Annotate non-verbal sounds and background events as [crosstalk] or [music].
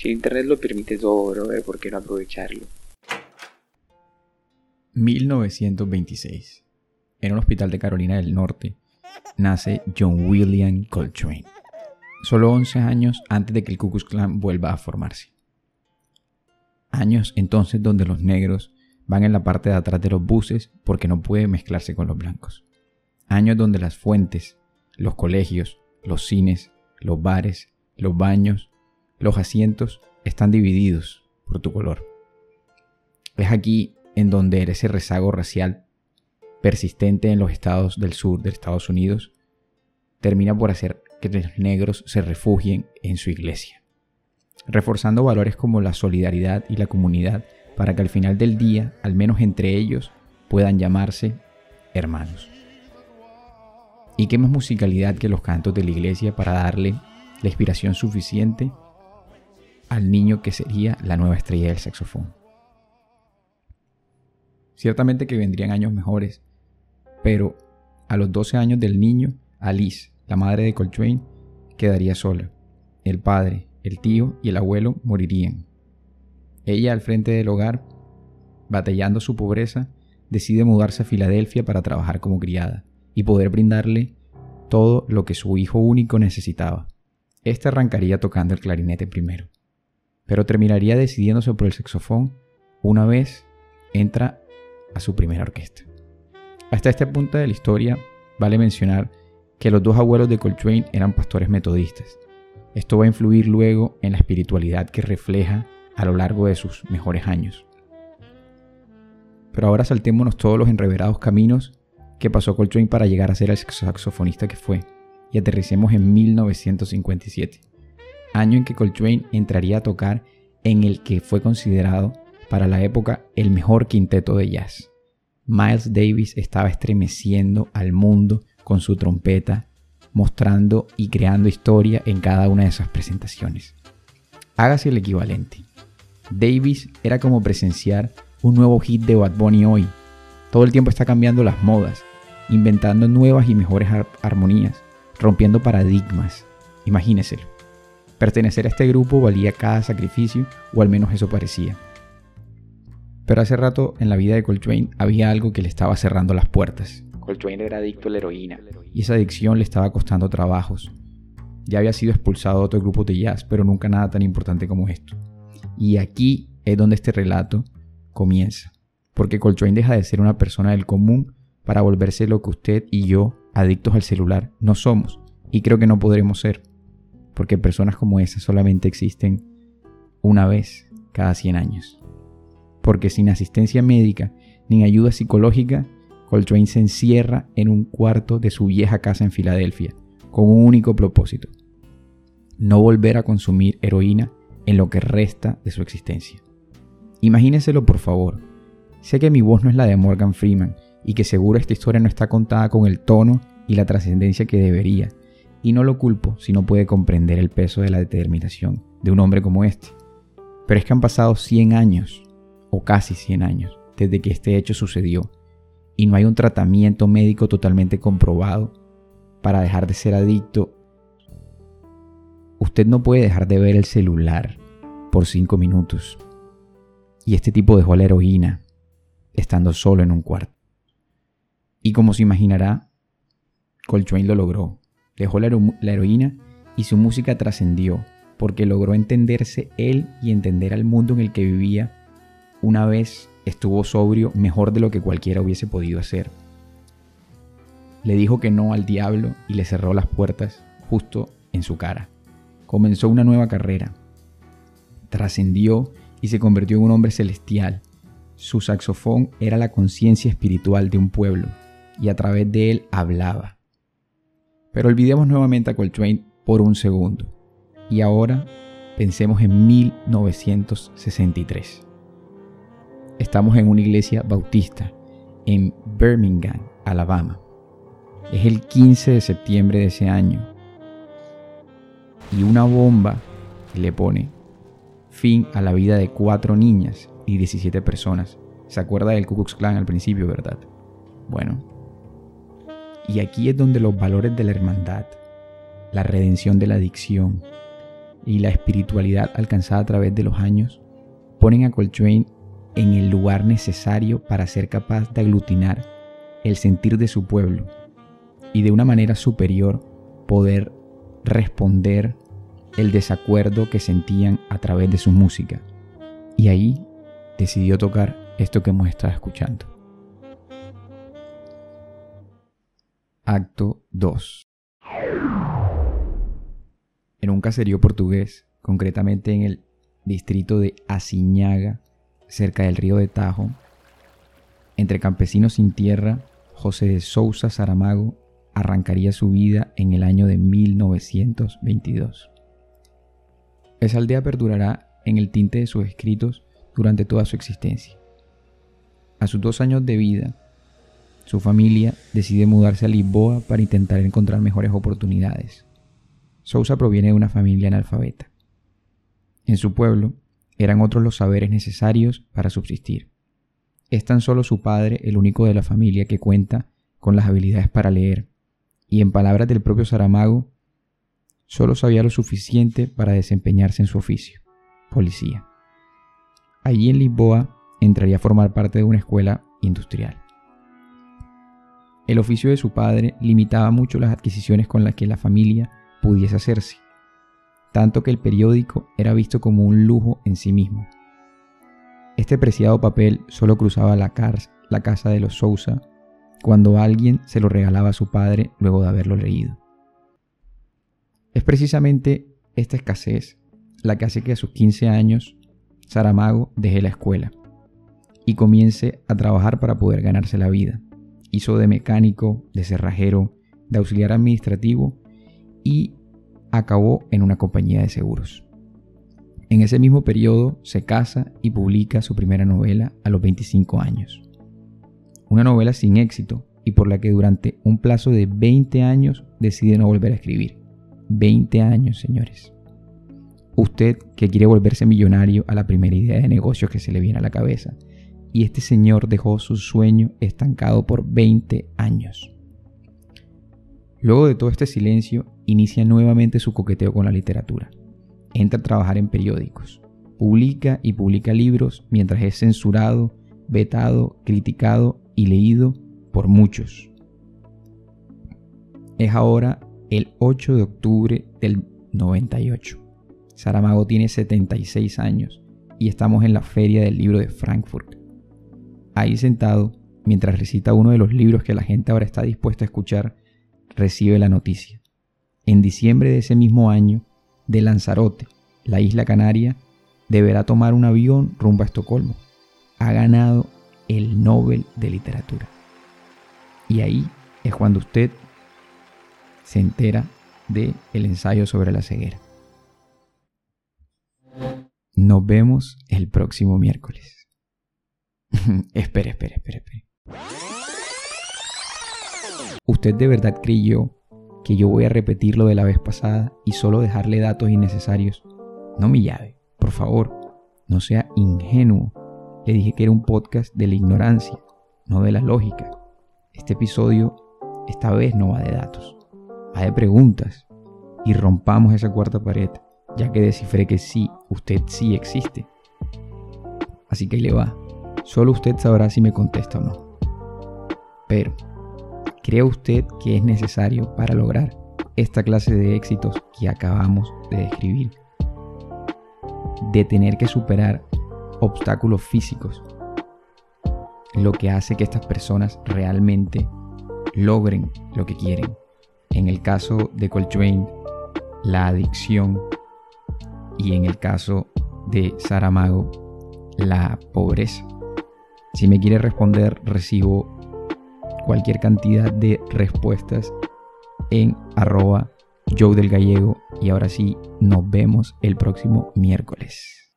Si internet lo permite todo, brother, ¿por qué no aprovecharlo? 1926. En un hospital de Carolina del Norte nace John William Coltrane, solo 11 años antes de que el Ku Klux Klan vuelva a formarse. Años entonces donde los negros van en la parte de atrás de los buses porque no pueden mezclarse con los blancos. Años donde las fuentes, los colegios, los cines, los bares, los baños, los asientos están divididos por tu color. Es aquí en donde ese rezago racial persistente en los estados del sur de Estados Unidos termina por hacer que los negros se refugien en su iglesia, reforzando valores como la solidaridad y la comunidad para que al final del día, al menos entre ellos, puedan llamarse hermanos. ¿Y qué más musicalidad que los cantos de la iglesia para darle la inspiración suficiente al niño que sería la nueva estrella del saxofón? Ciertamente que vendrían años mejores, pero a los 12 años del niño, Alice, la madre de Coltrane, quedaría sola. El padre, el tío y el abuelo morirían. Ella al frente del hogar, batallando su pobreza, decide mudarse a Filadelfia para trabajar como criada y poder brindarle todo lo que su hijo único necesitaba. Este arrancaría tocando el clarinete primero, pero terminaría decidiéndose por el saxofón una vez entra a su primera orquesta. Hasta este punto de la historia vale mencionar que los dos abuelos de Coltrane eran pastores metodistas. Esto va a influir luego en la espiritualidad que refleja a lo largo de sus mejores años. Pero ahora saltémonos todos los enreverados caminos que pasó Coltrane para llegar a ser el saxofonista que fue y aterricemos en 1957, año en que Coltrane entraría a tocar en el que fue considerado para la época el mejor quinteto de jazz. Miles Davis estaba estremeciendo al mundo con su trompeta, mostrando y creando historia en cada una de esas presentaciones. Hágase el equivalente. Davis era como presenciar un nuevo hit de Bad Bunny hoy. Todo el tiempo está cambiando las modas, inventando nuevas y mejores armonías, rompiendo paradigmas. Imagíneselo. Pertenecer a este grupo valía cada sacrificio, o al menos eso parecía. Pero hace rato en la vida de Coltrane había algo que le estaba cerrando las puertas. Coltrane era adicto a la heroína. Y esa adicción le estaba costando trabajos. Ya había sido expulsado de otro grupo de jazz, pero nunca nada tan importante como esto. Y aquí es donde este relato comienza. Porque Coltrane deja de ser una persona del común para volverse lo que usted y yo, adictos al celular, no somos. Y creo que no podremos ser. Porque personas como esas solamente existen una vez cada 100 años porque sin asistencia médica ni ayuda psicológica, Coltrane se encierra en un cuarto de su vieja casa en Filadelfia, con un único propósito, no volver a consumir heroína en lo que resta de su existencia. Imagínenselo por favor. Sé que mi voz no es la de Morgan Freeman y que seguro esta historia no está contada con el tono y la trascendencia que debería, y no lo culpo si no puede comprender el peso de la determinación de un hombre como este. Pero es que han pasado 100 años o casi 100 años desde que este hecho sucedió y no hay un tratamiento médico totalmente comprobado para dejar de ser adicto, usted no puede dejar de ver el celular por 5 minutos. Y este tipo dejó la heroína estando solo en un cuarto. Y como se imaginará, Coltrane lo logró. Dejó la, heroína y su música trascendió porque logró entenderse él y entender al mundo en el que vivía una vez estuvo sobrio mejor de lo que cualquiera hubiese podido hacer. Le dijo que no al diablo y le cerró las puertas justo en su cara. Comenzó una nueva carrera. Trascendió y se convirtió en un hombre celestial. Su saxofón era la conciencia espiritual de un pueblo y a través de él hablaba. Pero olvidemos nuevamente a Coltrane por un segundo y ahora pensemos en 1963. Estamos en una iglesia bautista en Birmingham, Alabama. Es el 15 de septiembre de ese año. Y una bomba le pone fin a la vida de cuatro niñas y 17 personas. ¿Se acuerda del Ku Klux Klan al principio, verdad? Bueno. Y aquí es donde los valores de la hermandad, la redención de la adicción y la espiritualidad alcanzada a través de los años ponen a Coltrane en el lugar necesario para ser capaz de aglutinar el sentir de su pueblo y de una manera superior poder responder el desacuerdo que sentían a través de su música. Y ahí decidió tocar esto que hemos estado escuchando. Acto 2. En un caserío portugués, concretamente en el distrito de Asiñaga, cerca del río de Tajo, entre campesinos sin tierra, José de Sousa Saramago arrancaría su vida en el año de 1922. Esa aldea perdurará en el tinte de sus escritos durante toda su existencia. A sus dos años de vida, su familia decide mudarse a Lisboa para intentar encontrar mejores oportunidades. Sousa proviene de una familia analfabeta. En su pueblo eran otros los saberes necesarios para subsistir. Es tan solo su padre el único de la familia que cuenta con las habilidades para leer, y en palabras del propio Saramago, solo sabía lo suficiente para desempeñarse en su oficio, policía. Allí en Lisboa entraría a formar parte de una escuela industrial. El oficio de su padre limitaba mucho las adquisiciones con las que la familia pudiese hacerse, tanto que el periódico era visto como un lujo en sí mismo. Este preciado papel solo cruzaba la, la casa de los Sousa cuando alguien se lo regalaba a su padre luego de haberlo leído. Es precisamente esta escasez la que hace que a sus 15 años Saramago deje la escuela y comience a trabajar para poder ganarse la vida. Hizo de mecánico, de cerrajero, de auxiliar administrativo y acabó en una compañía de seguros. En ese mismo periodo se casa y publica su primera novela a los 25 años. Una novela sin éxito y por la que durante un plazo de 20 años decide no volver a escribir. 20 años, señores. Usted que quiere volverse millonario a la primera idea de negocio que se le viene a la cabeza. Y este señor dejó su sueño estancado por 20 años. Luego de todo este silencio, inicia nuevamente su coqueteo con la literatura. Entra a trabajar en periódicos. Publica y publica libros mientras es censurado, vetado, criticado y leído por muchos. Es ahora el 8 de octubre del 98. Saramago tiene 76 años y estamos en la feria del libro de Frankfurt. Ahí sentado, mientras recita uno de los libros que la gente ahora está dispuesta a escuchar, recibe la noticia. En diciembre de ese mismo año, de Lanzarote, la isla canaria, deberá tomar un avión rumbo a Estocolmo. Ha ganado el Nobel de Literatura. Y ahí es cuando usted se entera de el ensayo sobre la ceguera. Nos vemos el próximo miércoles. [laughs] espere, espere, espere, espere. ¿Usted de verdad creyó que yo voy a repetir lo de la vez pasada y solo dejarle datos innecesarios? No me llave, por favor, no sea ingenuo. Le dije que era un podcast de la ignorancia, no de la lógica. Este episodio esta vez no va de datos, va de preguntas. Y rompamos esa cuarta pared ya que descifré que sí, usted sí existe. Así que ahí le va. Solo usted sabrá si me contesta o no. Pero, ¿cree usted que es necesario para lograr esta clase de éxitos que acabamos de describir? De tener que superar obstáculos físicos. Lo que hace que estas personas realmente logren lo que quieren. En el caso de Coltrane, la adicción y en el caso de Saramago, la pobreza. Si me quiere responder, recibo cualquier cantidad de respuestas en arroba Joe del Gallego y ahora sí, nos vemos el próximo miércoles.